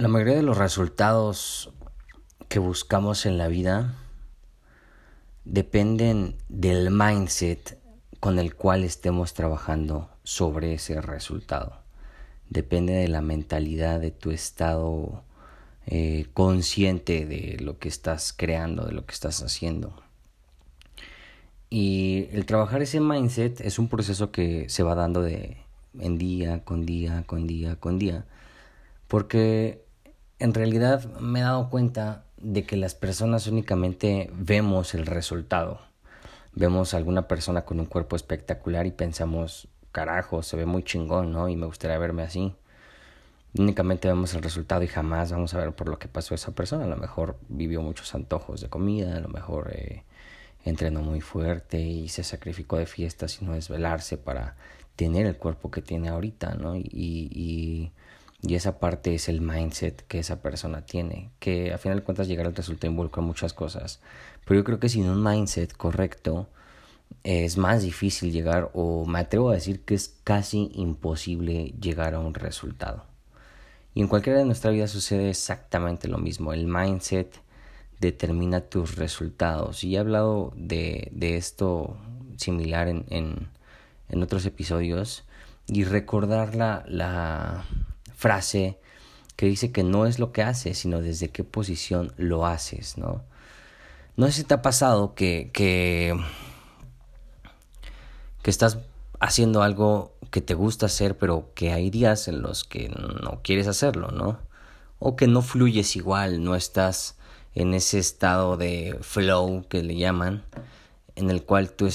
La mayoría de los resultados que buscamos en la vida dependen del mindset con el cual estemos trabajando sobre ese resultado. Depende de la mentalidad, de tu estado eh, consciente de lo que estás creando, de lo que estás haciendo. Y el trabajar ese mindset es un proceso que se va dando de en día, con día, con día, con día. Porque en realidad me he dado cuenta de que las personas únicamente vemos el resultado. Vemos a alguna persona con un cuerpo espectacular y pensamos, carajo, se ve muy chingón, ¿no? Y me gustaría verme así. Únicamente vemos el resultado y jamás vamos a ver por lo que pasó esa persona. A lo mejor vivió muchos antojos de comida, a lo mejor eh, entrenó muy fuerte y se sacrificó de fiestas y no desvelarse para tener el cuerpo que tiene ahorita, ¿no? Y, y y esa parte es el mindset que esa persona tiene, que a final de cuentas llegar al resultado involucra muchas cosas. Pero yo creo que sin un mindset correcto es más difícil llegar o me atrevo a decir que es casi imposible llegar a un resultado. Y en cualquiera de nuestra vida sucede exactamente lo mismo. El mindset determina tus resultados. Y he hablado de, de esto similar en, en, en otros episodios. Y recordar la, la, frase que dice que no es lo que haces, sino desde qué posición lo haces, ¿no? No sé si te ha pasado que, que, que estás haciendo algo que te gusta hacer, pero que hay días en los que no quieres hacerlo, ¿no? O que no fluyes igual, no estás en ese estado de flow que le llaman, en el cual tú,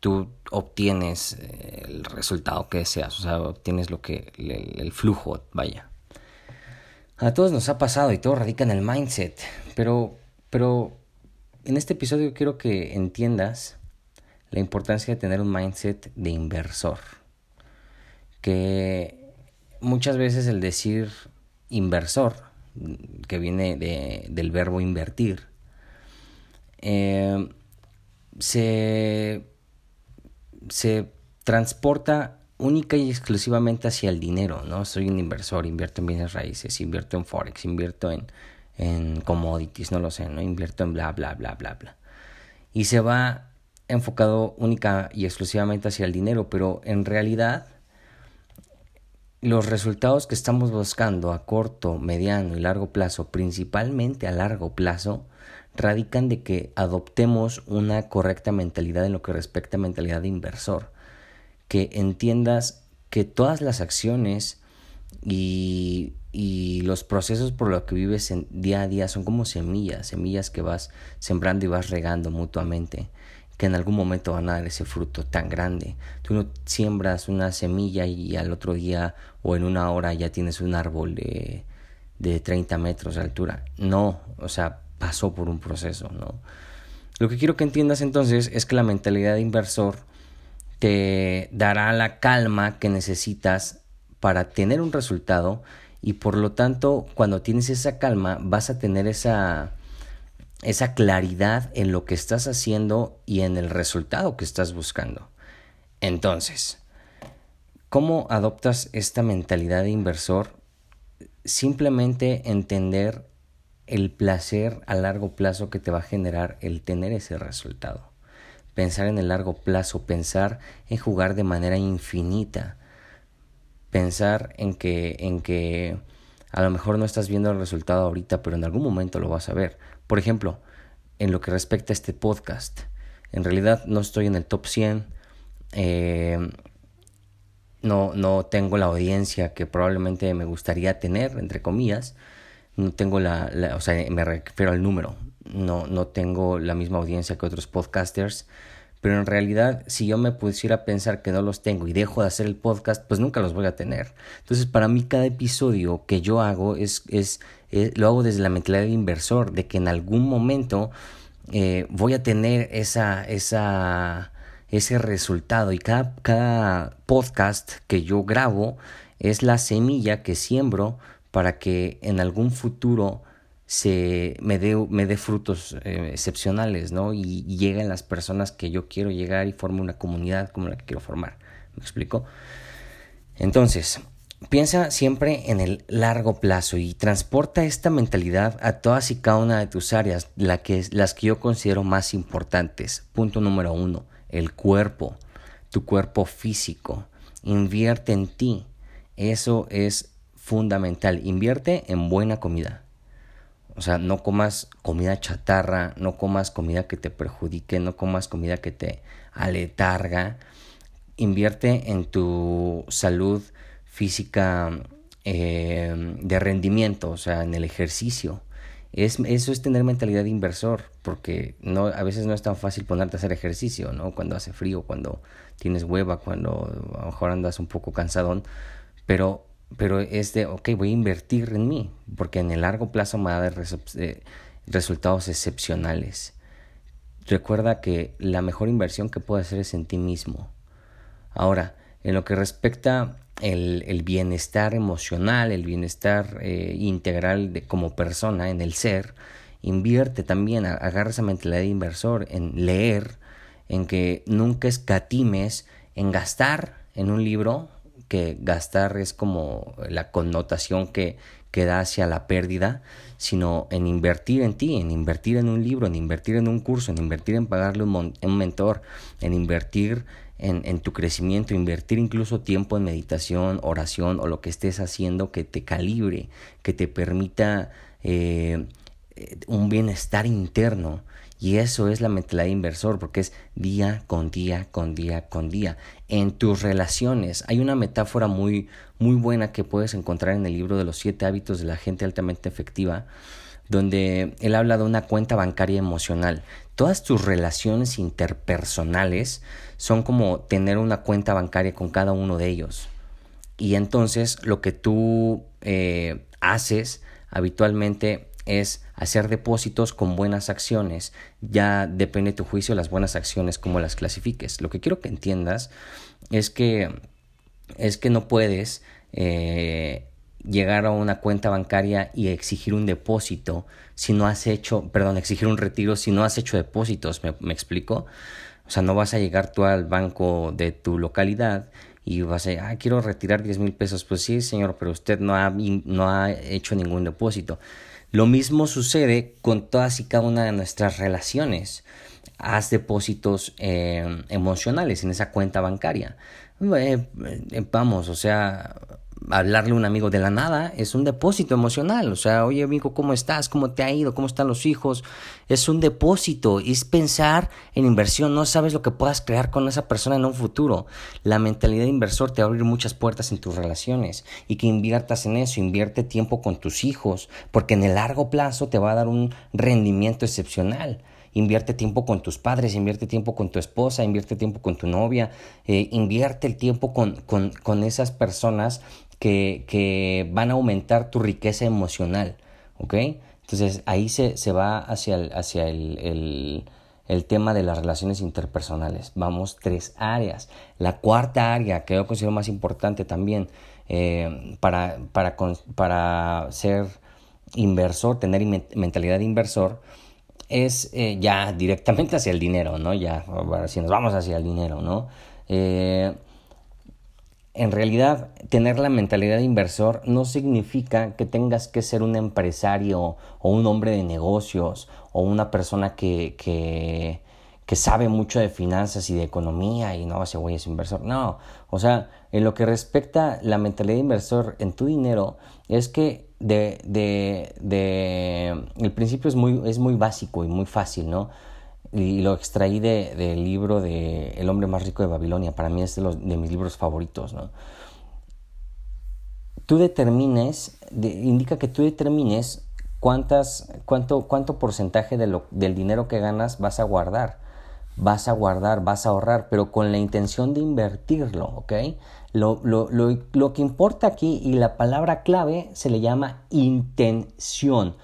tú obtienes eh, el resultado que deseas, o sea, obtienes lo que el, flujo, vaya. A todos nos ha pasado y todo radica en el mindset, pero pero en este episodio quiero que entiendas la importancia de tener un mindset de inversor. Que muchas veces el decir inversor, que viene de, del verbo invertir, eh, se se transporta única y exclusivamente hacia el dinero, ¿no? Soy un inversor, invierto en bienes raíces, invierto en forex, invierto en, en commodities, no lo sé, ¿no? Invierto en bla, bla, bla, bla, bla. Y se va enfocado única y exclusivamente hacia el dinero, pero en realidad los resultados que estamos buscando a corto, mediano y largo plazo, principalmente a largo plazo, radican de que adoptemos una correcta mentalidad en lo que respecta a mentalidad de inversor, que entiendas que todas las acciones y, y los procesos por los que vives día a día son como semillas, semillas que vas sembrando y vas regando mutuamente, que en algún momento van a dar ese fruto tan grande. Tú no siembras una semilla y al otro día o en una hora ya tienes un árbol de, de 30 metros de altura. No, o sea, pasó por un proceso, ¿no? Lo que quiero que entiendas entonces es que la mentalidad de inversor te dará la calma que necesitas para tener un resultado y por lo tanto cuando tienes esa calma vas a tener esa esa claridad en lo que estás haciendo y en el resultado que estás buscando. Entonces, ¿cómo adoptas esta mentalidad de inversor? Simplemente entender el placer a largo plazo que te va a generar el tener ese resultado. Pensar en el largo plazo, pensar en jugar de manera infinita, pensar en que, en que a lo mejor no estás viendo el resultado ahorita, pero en algún momento lo vas a ver. Por ejemplo, en lo que respecta a este podcast, en realidad no estoy en el top 100, eh, no, no tengo la audiencia que probablemente me gustaría tener, entre comillas, no tengo la, o sea, me refiero al número, no, no tengo la misma audiencia que otros podcasters, pero en realidad si yo me pusiera a pensar que no los tengo y dejo de hacer el podcast, pues nunca los voy a tener. Entonces para mí cada episodio que yo hago es, es, lo hago desde la mentalidad de inversor, de que en algún momento eh, voy a tener esa, esa, ese resultado y cada, cada podcast que yo grabo es la semilla que siembro para que en algún futuro se me dé me dé frutos eh, excepcionales, ¿no? Y, lleguen las personas que yo quiero llegar y forme una comunidad como la que quiero formar. ¿Me explico? Entonces, piensa siempre en el largo plazo y transporta esta mentalidad a todas y cada una de tus áreas, la que, las que yo considero más importantes. Punto número uno, el cuerpo, tu cuerpo físico. Invierte en ti. Eso es fundamental. Invierte en buena comida o sea, no comas comida chatarra, no comas comida que te perjudique, no comas comida que te aletarga. Invierte en tu salud física eh, de rendimiento, o sea, en el ejercicio. Es, eso es tener mentalidad de inversor, porque no, a veces no es tan fácil ponerte a hacer ejercicio, ¿no? Cuando hace frío, cuando tienes hueva, cuando a lo mejor andas un poco cansadón, pero pero es de, ok, voy a invertir en mí, porque en el largo plazo me va a dar eh, resultados excepcionales. Recuerda que la mejor inversión que puedes hacer es en ti mismo. Ahora, en lo que respecta el, el bienestar emocional, el bienestar eh, integral de, como persona, en el ser, invierte también, agarra esa mentalidad de inversor en leer, en que nunca escatimes en gastar en un libro que gastar es como la connotación que, que da hacia la pérdida, sino en invertir en ti, en invertir en un libro, en invertir en un curso, en invertir en pagarle un, un mentor, en invertir en, en, tu crecimiento, invertir incluso tiempo en meditación, oración o lo que estés haciendo que te calibre, que te permita eh, un bienestar interno y eso es la mentalidad de inversor, porque es día con día, con día, con día. En tus relaciones, hay una metáfora muy, muy buena que puedes encontrar en el libro de los siete hábitos de la gente altamente efectiva, donde él habla de una cuenta bancaria emocional. Todas tus relaciones interpersonales son como tener una cuenta bancaria con cada uno de ellos. Y entonces lo que tú eh, haces habitualmente es hacer depósitos con buenas acciones. Ya depende de tu juicio las buenas acciones, cómo las clasifiques. Lo que quiero que entiendas es que, es que no puedes eh, llegar a una cuenta bancaria y exigir un depósito si no has hecho, perdón, exigir un retiro si no has hecho depósitos, ¿me, me explico? O sea, no vas a llegar tú al banco de tu localidad y vas a ah, quiero retirar 10 mil pesos. Pues sí, señor, pero usted no ha, no ha hecho ningún depósito. Lo mismo sucede con todas y cada una de nuestras relaciones. Haz depósitos eh, emocionales en esa cuenta bancaria. Eh, eh, vamos, o sea, hablarle a un amigo de la nada es un depósito emocional. O sea, oye amigo, ¿cómo estás? ¿Cómo te ha ido? ¿Cómo están los hijos? Es un depósito, es pensar en inversión. No sabes lo que puedas crear con esa persona en un futuro. La mentalidad de inversor te va a abrir muchas puertas en tus relaciones y que inviertas en eso, invierte tiempo con tus hijos, porque en el largo plazo te va a dar un rendimiento excepcional invierte tiempo con tus padres, invierte tiempo con tu esposa, invierte tiempo con tu novia, eh, invierte el tiempo con, con, con esas personas que, que van a aumentar tu riqueza emocional, ¿ok? Entonces ahí se, se va hacia, el, hacia el, el, tema de las relaciones interpersonales. Vamos tres áreas. La cuarta área que yo considero más importante también eh, para, para ser inversor, tener mentalidad de inversor, es eh, ya directamente hacia el dinero, ¿no? Ya, si nos vamos hacia el dinero, ¿no? Eh, en realidad, tener la mentalidad de inversor no significa que tengas que ser un empresario o un hombre de negocios o una persona que, que, que sabe mucho de finanzas y de economía y no, ese güey es inversor. No, o sea, en lo que respecta la mentalidad de inversor en tu dinero es que de, de, de el principio es muy, es muy básico y muy fácil, ¿no? y lo extraí de, del libro de El hombre más rico de Babilonia. Para mí es de, los, de mis libros favoritos. ¿no? Tú determines, indica que tú determines ¿cuántas, cuánto, ¿cuánto porcentaje de lo, del dinero que ganas vas a guardar? Vas a guardar, vas a ahorrar, pero con la intención de invertirlo, ¿ok? Lo, lo, lo, lo que importa aquí y la palabra clave se le llama intención.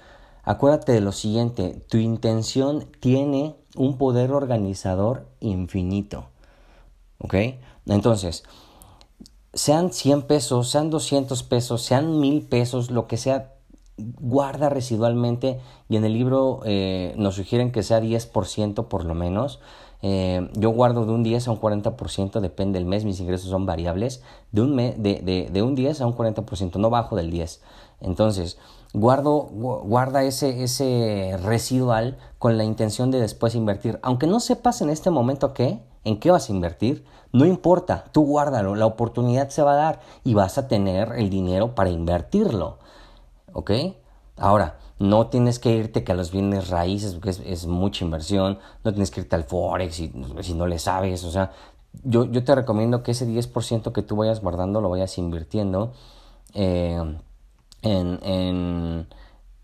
Acuérdate de lo siguiente, tu intención tiene un poder organizador infinito. ¿Ok? Entonces, sean 100 pesos, sean 200 pesos, sean 1000 pesos, lo que sea, guarda residualmente y en el libro eh, nos sugieren que sea 10% por lo menos. Eh, yo guardo de un 10 a un 40%, depende del mes, mis ingresos son variables, de un, de, de, de un 10 a un 40%, no bajo del 10. Entonces, guardo, guarda ese, ese residual con la intención de después invertir. Aunque no sepas en este momento qué, en qué vas a invertir, no importa, tú guárdalo, la oportunidad se va a dar y vas a tener el dinero para invertirlo. ¿Ok? Ahora, no tienes que irte que a los bienes raíces, porque es, mucha inversión, no tienes que irte al Forex si, no le sabes, o sea, yo, yo te recomiendo que ese 10% que tú vayas guardando lo vayas invirtiendo. Eh, en, en,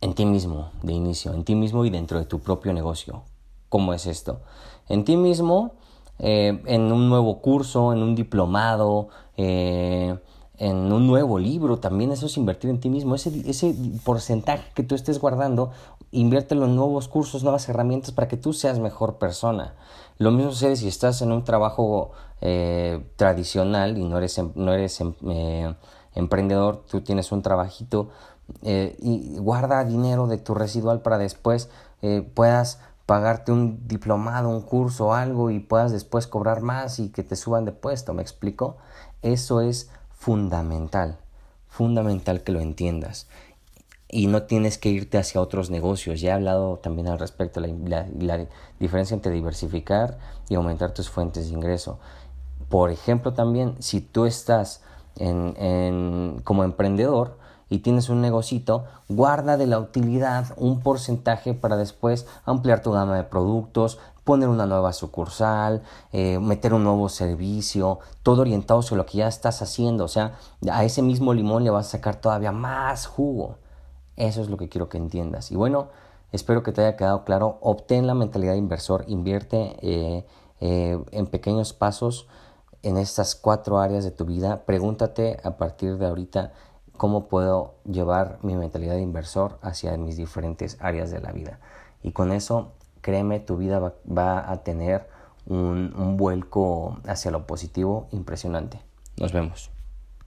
en ti mismo de inicio, en ti mismo y dentro de tu propio negocio. ¿Cómo es esto? En ti mismo, eh, en un nuevo curso, en un diplomado, eh, en un nuevo libro, también eso es invertir en ti mismo. Ese, ese porcentaje que tú estés guardando, inviértelo en nuevos cursos, nuevas herramientas para que tú seas mejor persona. Lo mismo sucede si estás en un trabajo eh, tradicional y no eres, em, no eres em, emprendedor, tú tienes un trabajito eh, y guarda dinero de tu residual para después eh, puedas pagarte un diplomado, un curso, algo y puedas después cobrar más y que te suban de puesto, ¿me explico? Eso es fundamental, fundamental que lo entiendas. Y no tienes que irte hacia otros negocios. Ya he hablado también al respecto la, la diferencia entre diversificar y aumentar tus fuentes de ingreso. Por ejemplo, también si tú estás en, como emprendedor y tienes un negocito, guarda de la utilidad un porcentaje para después ampliar tu gama de productos, poner una nueva sucursal, eh, meter un nuevo servicio, todo orientado sobre lo que ya estás haciendo. O sea, a ese mismo limón le vas a sacar todavía más jugo. Eso es lo que quiero que entiendas. Y bueno, espero que te haya quedado claro. Obtén la mentalidad de inversor, invierte eh, eh, en pequeños pasos en estas cuatro áreas de tu vida, pregúntate a partir de ahorita cómo puedo llevar mi mentalidad de inversor hacia mis diferentes áreas de la vida. Y con eso, créeme, tu vida va, a tener un vuelco hacia lo positivo impresionante. Nos vemos.